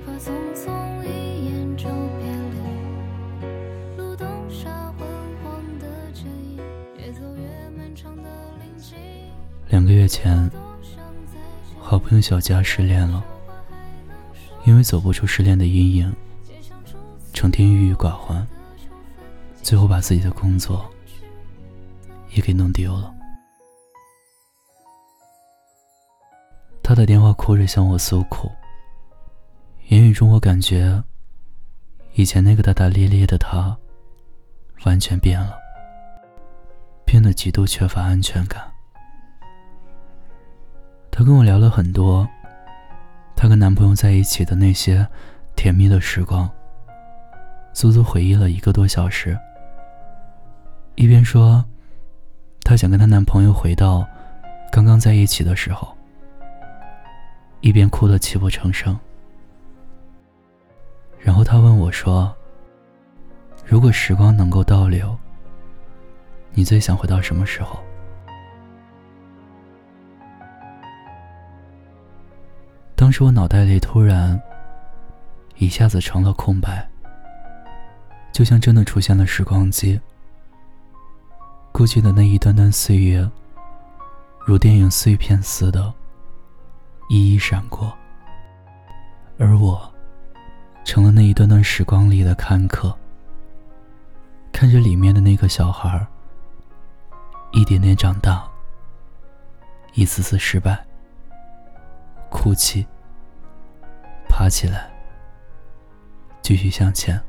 怕匆匆一眼就别离。路灯下昏黄的剪影，越走越漫长的林径。两个月前，好朋友小佳失恋了，因为走不出失恋的阴影，成天郁郁寡欢，最后把自己的工作也给弄丢了。他打电话哭着向我诉苦，言语中我感觉，以前那个大大咧咧的他，完全变了，变得极度缺乏安全感。他跟我聊了很多，她跟男朋友在一起的那些甜蜜的时光，足足回忆了一个多小时。一边说，她想跟她男朋友回到刚刚在一起的时候。一边哭得泣不成声，然后他问我说：“如果时光能够倒流，你最想回到什么时候？”当时我脑袋里突然一下子成了空白，就像真的出现了时光机，过去的那一段段岁月，如电影碎片似的。一一闪过，而我，成了那一段段时光里的看客。看着里面的那个小孩一点点长大，一次次失败，哭泣，爬起来，继续向前，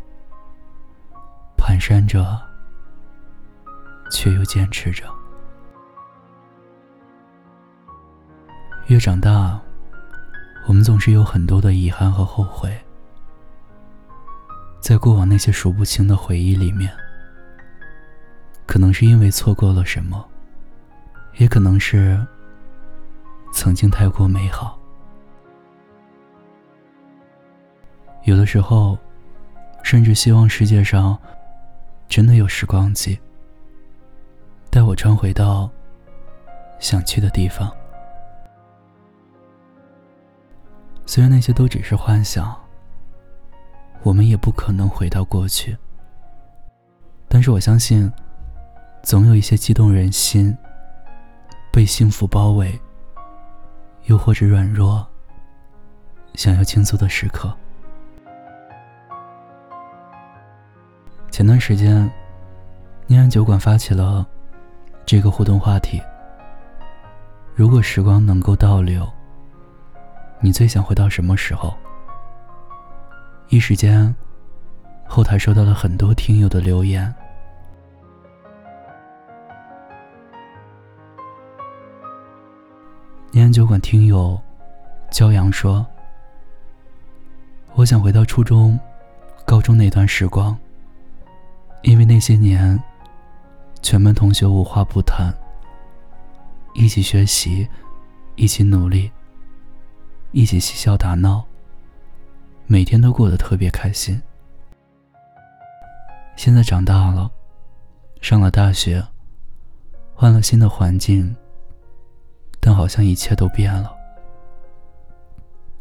蹒跚着，却又坚持着。越长大。我们总是有很多的遗憾和后悔，在过往那些数不清的回忆里面，可能是因为错过了什么，也可能是曾经太过美好。有的时候，甚至希望世界上真的有时光机，带我穿回到想去的地方。虽然那些都只是幻想，我们也不可能回到过去。但是我相信，总有一些激动人心、被幸福包围，又或者软弱、想要倾诉的时刻。前段时间，念安酒馆发起了这个互动话题：如果时光能够倒流。你最想回到什么时候？一时间，后台收到了很多听友的留言。念安酒馆听友骄阳说：“我想回到初中、高中那段时光，因为那些年，全班同学无话不谈，一起学习，一起努力。”一起嬉笑打闹，每天都过得特别开心。现在长大了，上了大学，换了新的环境，但好像一切都变了。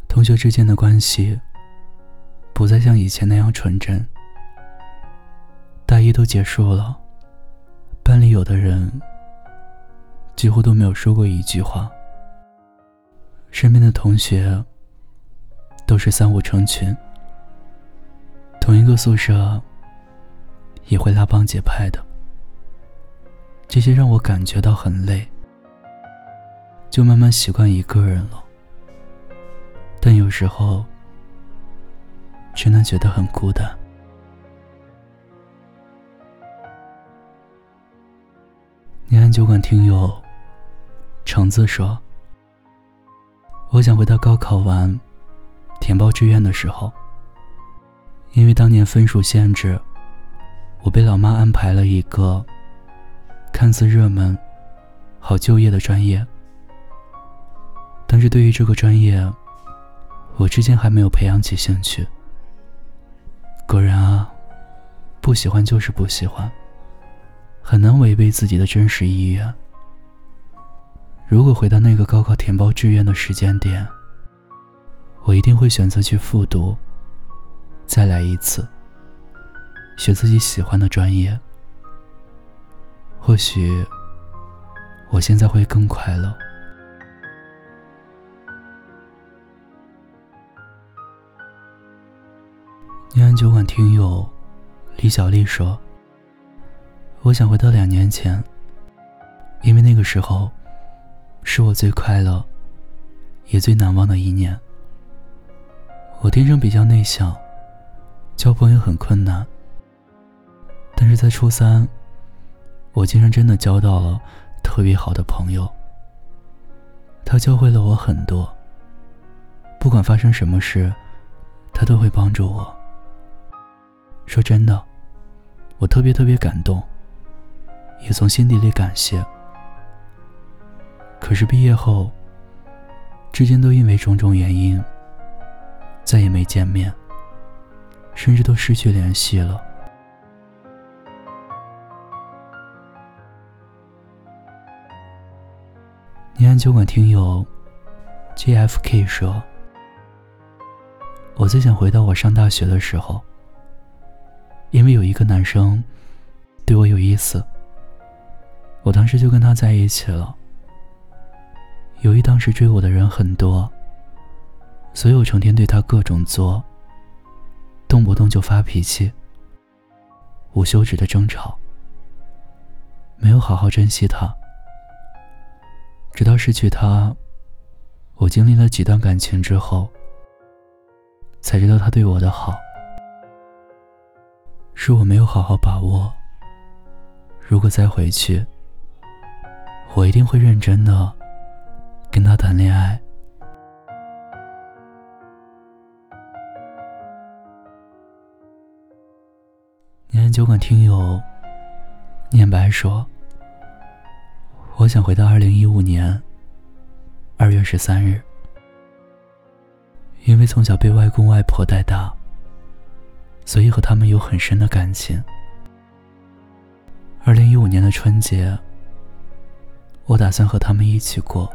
同学之间的关系不再像以前那样纯真。大一都结束了，班里有的人几乎都没有说过一句话。身边的同学都是三五成群，同一个宿舍也会拉帮结派的，这些让我感觉到很累，就慢慢习惯一个人了。但有时候真的觉得很孤单。念安酒馆听友橙子说。我想回到高考完，填报志愿的时候，因为当年分数限制，我被老妈安排了一个看似热门、好就业的专业。但是对于这个专业，我至今还没有培养起兴趣。果然啊，不喜欢就是不喜欢，很难违背自己的真实意愿。如果回到那个高考填报志愿的时间点，我一定会选择去复读，再来一次，学自己喜欢的专业。或许，我现在会更快乐。念安酒馆听友李小丽说：“我想回到两年前，因为那个时候是我最快乐也最难忘的一年。我天生比较内向，交朋友很困难，但是在初三，我竟然真的交到了特别好的朋友。他教会了我很多，不管发生什么事，他都会帮助我。”说真的，我特别特别感动，也从心底里感谢。可是毕业后，之间都因为种种原因，再也没见面，甚至都失去联系了。宁安酒馆听友 JFK 说：“我最想回到我上大学的时候。”因为有一个男生对我有意思，我当时就跟他在一起了。由于当时追我的人很多，所以我成天对他各种作，动不动就发脾气，无休止的争吵，没有好好珍惜他。直到失去他，我经历了几段感情之后，才知道他对我的好。是我没有好好把握。如果再回去，我一定会认真的跟他谈恋爱。念酒馆听友念白说：“我想回到二零一五年二月十三日，因为从小被外公外婆带大。”所以和他们有很深的感情。二零一五年的春节，我打算和他们一起过。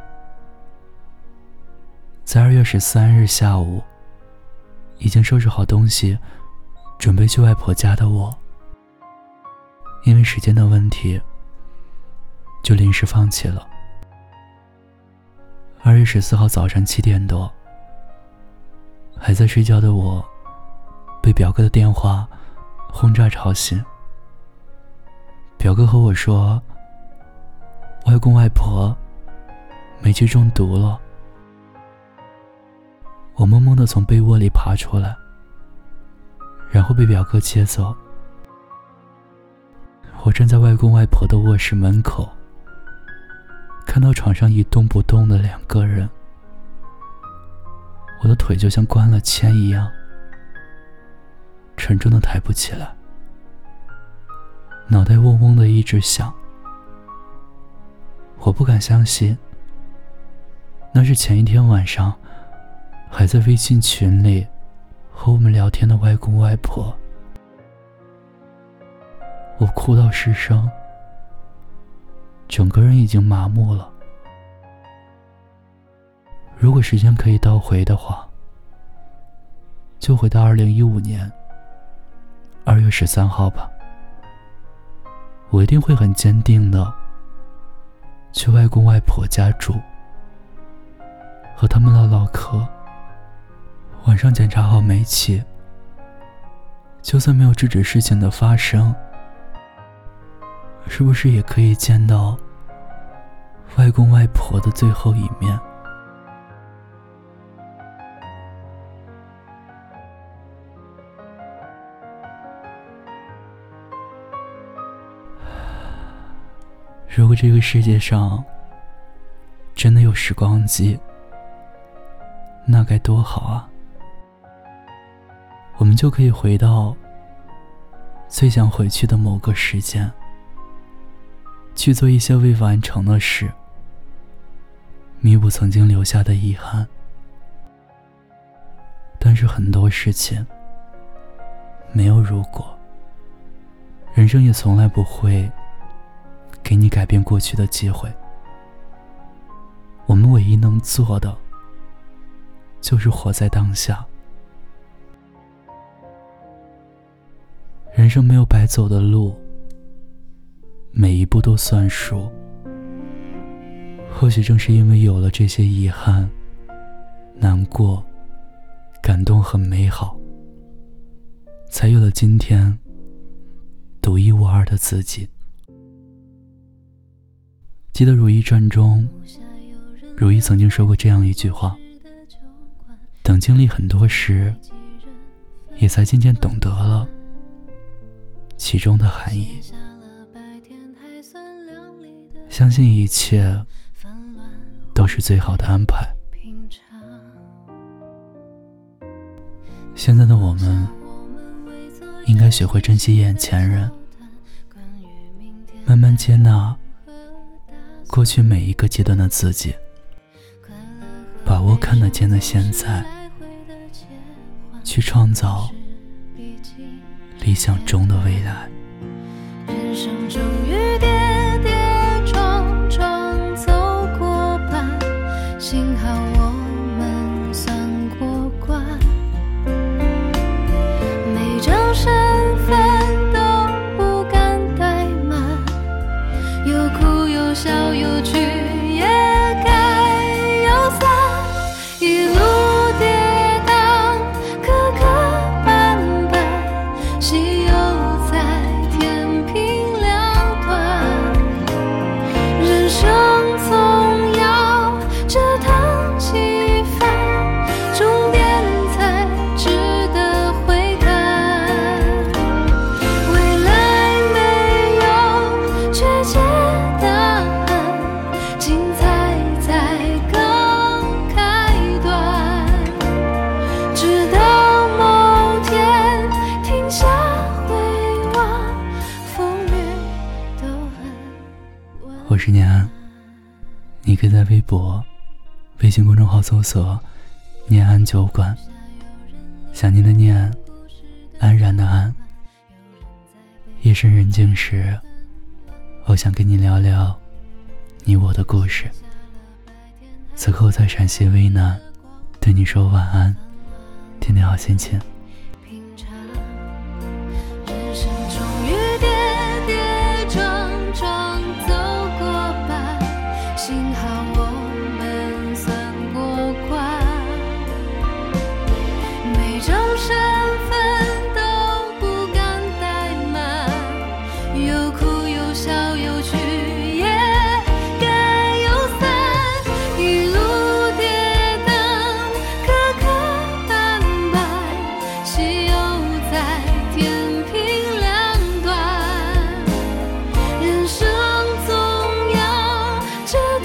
在二月十三日下午，已经收拾好东西，准备去外婆家的我，因为时间的问题，就临时放弃了。二月十四号早上七点多，还在睡觉的我。被表哥的电话轰炸吵醒。表哥和我说，外公外婆煤气中毒了。我懵懵的从被窝里爬出来，然后被表哥接走。我站在外公外婆的卧室门口，看到床上一动不动的两个人，我的腿就像关了铅一样。沉重的抬不起来，脑袋嗡嗡的一直响。我不敢相信，那是前一天晚上还在微信群里和我们聊天的外公外婆。我哭到失声，整个人已经麻木了。如果时间可以倒回的话，就回到二零一五年。二月十三号吧，我一定会很坚定的去外公外婆家住，和他们唠唠嗑。晚上检查好煤气，就算没有制止事情的发生，是不是也可以见到外公外婆的最后一面？如果这个世界上真的有时光机，那该多好啊！我们就可以回到最想回去的某个时间，去做一些未完成的事，弥补曾经留下的遗憾。但是很多事情没有如果，人生也从来不会。给你改变过去的机会。我们唯一能做的，就是活在当下。人生没有白走的路，每一步都算数。或许正是因为有了这些遗憾、难过、感动和美好，才有了今天独一无二的自己。记得《如懿传》中，如懿曾经说过这样一句话：“等经历很多时，也才渐渐懂得了。”其中的含义，相信一切都是最好的安排。现在的我们，应该学会珍惜眼前人，慢慢接纳过去每一个阶段的自己，把握看得见的现在，去创造。理想中的未来。博、微信公众号搜索“念安酒馆”，想念的念，安然的安。夜深人静时，我想跟你聊聊你我的故事。此刻我在陕西渭南，对你说晚安，天天好心情。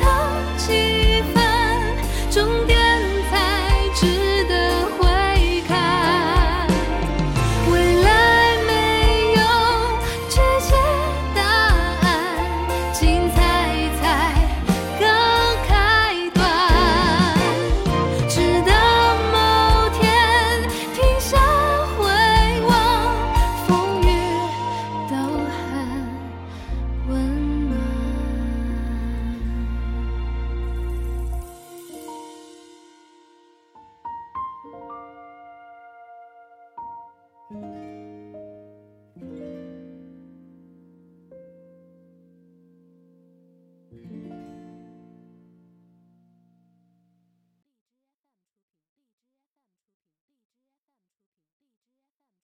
忘记。